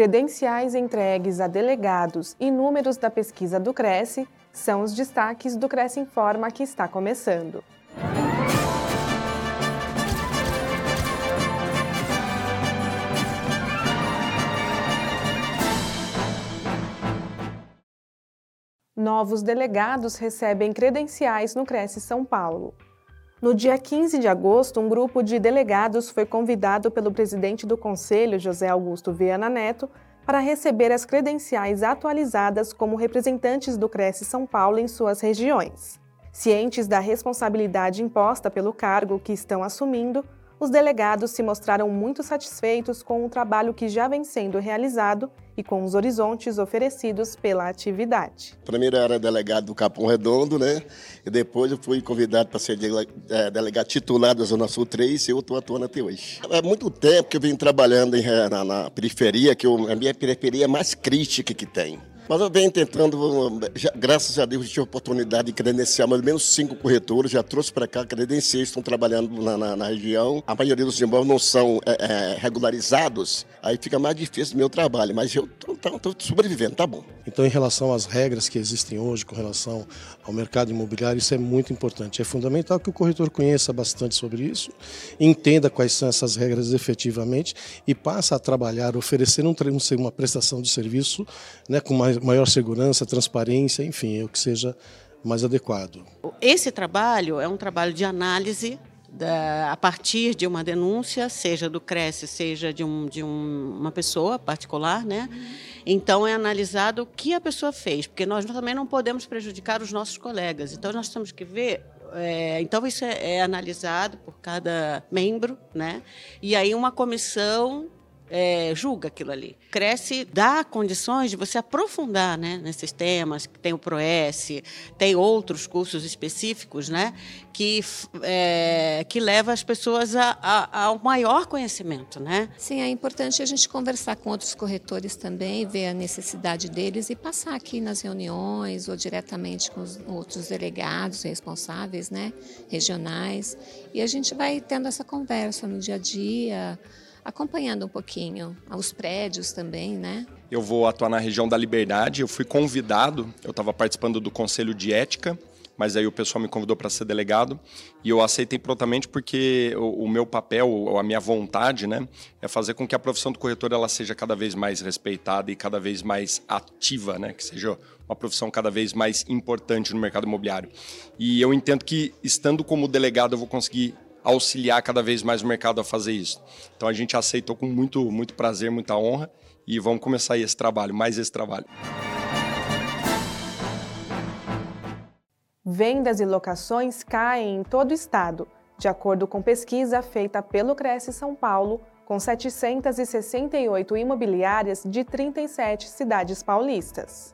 credenciais entregues a delegados e números da pesquisa do Cresce são os destaques do Cresce Informa que está começando. Novos delegados recebem credenciais no Cresce São Paulo. No dia 15 de agosto, um grupo de delegados foi convidado pelo presidente do Conselho, José Augusto Viana Neto, para receber as credenciais atualizadas como representantes do Cresce São Paulo em suas regiões. Cientes da responsabilidade imposta pelo cargo que estão assumindo, os delegados se mostraram muito satisfeitos com o trabalho que já vem sendo realizado e com os horizontes oferecidos pela atividade. Primeiro era delegado do Capão Redondo, né? E depois eu fui convidado para ser é, delegado titular da Zona Sul 3 e eu estou atuando até hoje. É muito tempo que eu vim trabalhando é, na, na periferia, que eu, a minha periferia é mais crítica que tem. Mas eu venho tentando, já, graças a Deus, tive a oportunidade de credenciar mais ou menos cinco corretores, já trouxe para cá credenciais, estão trabalhando na, na, na, região. A maioria dos imóveis não são é, é, regularizados, aí fica mais difícil o meu trabalho, mas eu estou sobrevivendo, tá bom. Então, em relação às regras que existem hoje com relação ao mercado imobiliário, isso é muito importante. É fundamental que o corretor conheça bastante sobre isso, entenda quais são essas regras efetivamente e passe a trabalhar, oferecer um, uma prestação de serviço né, com mais maior segurança, transparência, enfim, é o que seja mais adequado. Esse trabalho é um trabalho de análise da, a partir de uma denúncia, seja do Cresce, seja de, um, de um, uma pessoa particular, né? Então é analisado o que a pessoa fez, porque nós também não podemos prejudicar os nossos colegas. Então nós temos que ver é, então isso é, é, analisado por cada membro, né? E aí uma comissão é, julga aquilo ali. Cresce dá condições de você aprofundar né, nesses temas, tem o ProS, tem outros cursos específicos, né, que, é, que leva as pessoas a, a, ao maior conhecimento. Né? Sim, é importante a gente conversar com outros corretores também, ver a necessidade deles e passar aqui nas reuniões ou diretamente com os outros delegados responsáveis, né, regionais, e a gente vai tendo essa conversa no dia a dia, acompanhando um pouquinho os prédios também, né? Eu vou atuar na região da Liberdade. Eu fui convidado, eu estava participando do Conselho de Ética, mas aí o pessoal me convidou para ser delegado e eu aceitei prontamente porque o, o, meu papel, a minha vontade, né, é fazer com que a profissão do corretor ela seja cada vez mais respeitada e cada vez mais ativa, né, que seja uma profissão cada vez mais importante no mercado imobiliário. E eu entendo que estando como delegado eu vou conseguir auxiliar cada vez mais o mercado a fazer isso. Então a gente aceitou com muito, muito prazer, muita honra e vamos começar esse trabalho, mais esse trabalho. Vendas e locações caem em todo o estado, de acordo com pesquisa feita pelo Cresce São Paulo, com 768 imobiliárias de 37 cidades paulistas.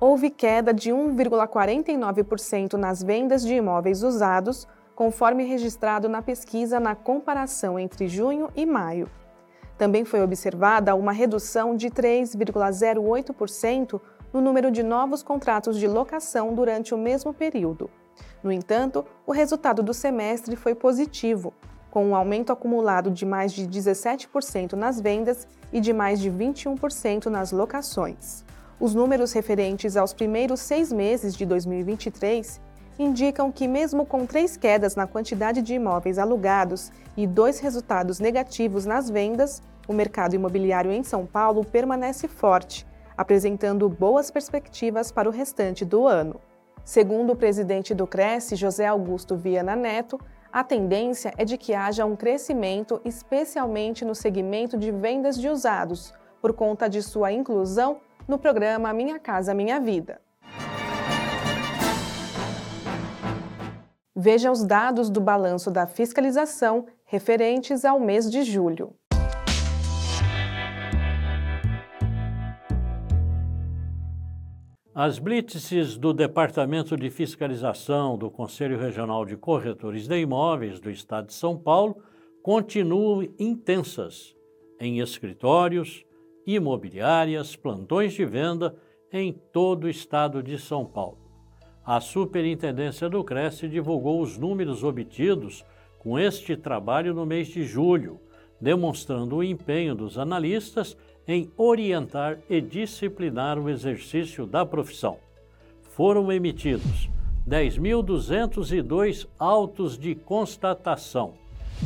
Houve queda de 1,49% nas vendas de imóveis usados, conforme registrado na pesquisa na comparação entre junho e maio. Também foi observada uma redução de 3,08% no número de novos contratos de locação durante o mesmo período. No entanto, o resultado do semestre foi positivo, com um aumento acumulado de mais de 17% nas vendas e de mais de 21% nas locações. Os números referentes aos primeiros seis meses de 2023 indicam que, mesmo com três quedas na quantidade de imóveis alugados e dois resultados negativos nas vendas, o mercado imobiliário em São Paulo permanece forte, apresentando boas perspectivas para o restante do ano. Segundo o presidente do Cresce, José Augusto Viana Neto, a tendência é de que haja um crescimento, especialmente no segmento de vendas de usados, por conta de sua inclusão no programa Minha Casa Minha Vida. Veja os dados do balanço da fiscalização referentes ao mês de julho. As blitzes do Departamento de Fiscalização do Conselho Regional de Corretores de Imóveis do Estado de São Paulo continuam intensas em escritórios, imobiliárias, plantões de venda em todo o estado de São Paulo a Superintendência do Cresce divulgou os números obtidos com este trabalho no mês de julho, demonstrando o empenho dos analistas em orientar e disciplinar o exercício da profissão. Foram emitidos 10.202 autos de constatação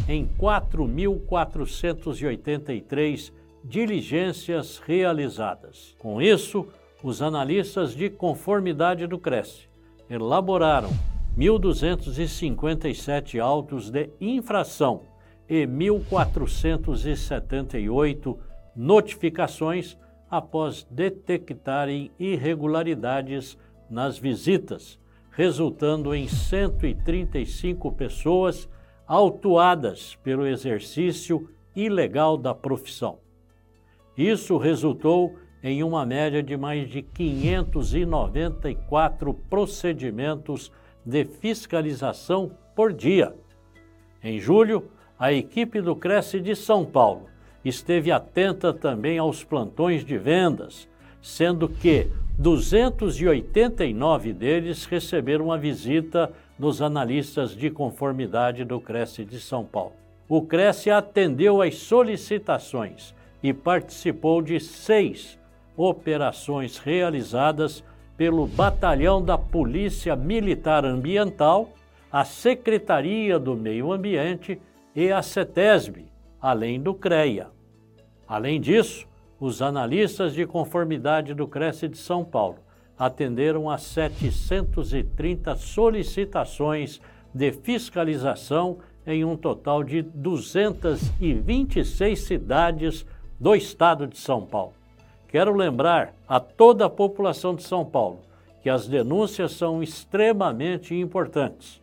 em 4.483 diligências realizadas. Com isso, os analistas de conformidade do Cresce elaboraram 1.257 autos de infração e 1.478 notificações após detectarem irregularidades nas visitas, resultando em 135 pessoas autuadas pelo exercício ilegal da profissão. Isso resultou em uma média de mais de 594 procedimentos de fiscalização por dia. Em julho, a equipe do Cresce de São Paulo esteve atenta também aos plantões de vendas, sendo que 289 deles receberam a visita dos analistas de conformidade do Cresce de São Paulo. O Cresce atendeu às solicitações e participou de seis operações realizadas pelo Batalhão da Polícia Militar Ambiental, a Secretaria do Meio Ambiente e a CETESB, além do CREA. Além disso, os analistas de conformidade do Cresce de São Paulo atenderam a 730 solicitações de fiscalização em um total de 226 cidades do estado de São Paulo. Quero lembrar a toda a população de São Paulo que as denúncias são extremamente importantes.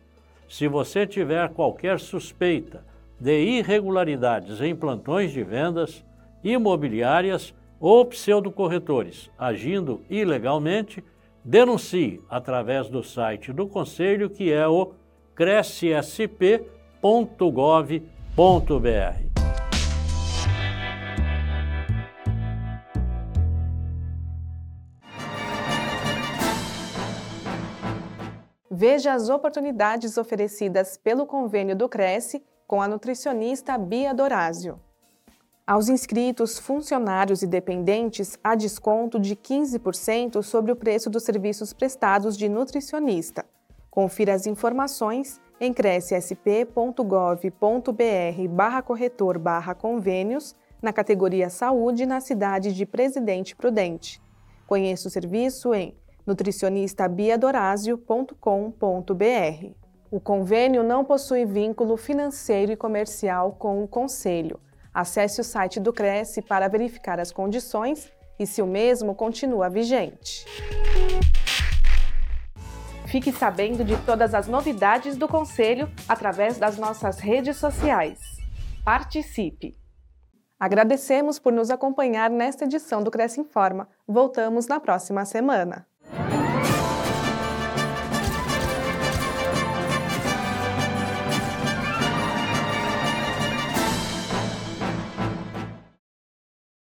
Se você tiver qualquer suspeita de irregularidades em plantões de vendas, imobiliárias ou pseudocorretores agindo ilegalmente, denuncie através do site do Conselho, que é o crescsp.gov.br. Veja as oportunidades oferecidas pelo convênio do Cresce com a nutricionista Bia Dorásio. Aos inscritos, funcionários e dependentes, há desconto de 15% sobre o preço dos serviços prestados de nutricionista. Confira as informações em crescsp.gov.br barra corretor barra convênios na categoria Saúde na cidade de Presidente Prudente. Conheça o serviço em nutricionistabiadorásio.com.br. O convênio não possui vínculo financeiro e comercial com o Conselho. Acesse o site do Cresce para verificar as condições e se o mesmo continua vigente. Fique sabendo de todas as novidades do Conselho através das nossas redes sociais. Participe! Agradecemos por nos acompanhar nesta edição do Cresce Informa. Voltamos na próxima semana.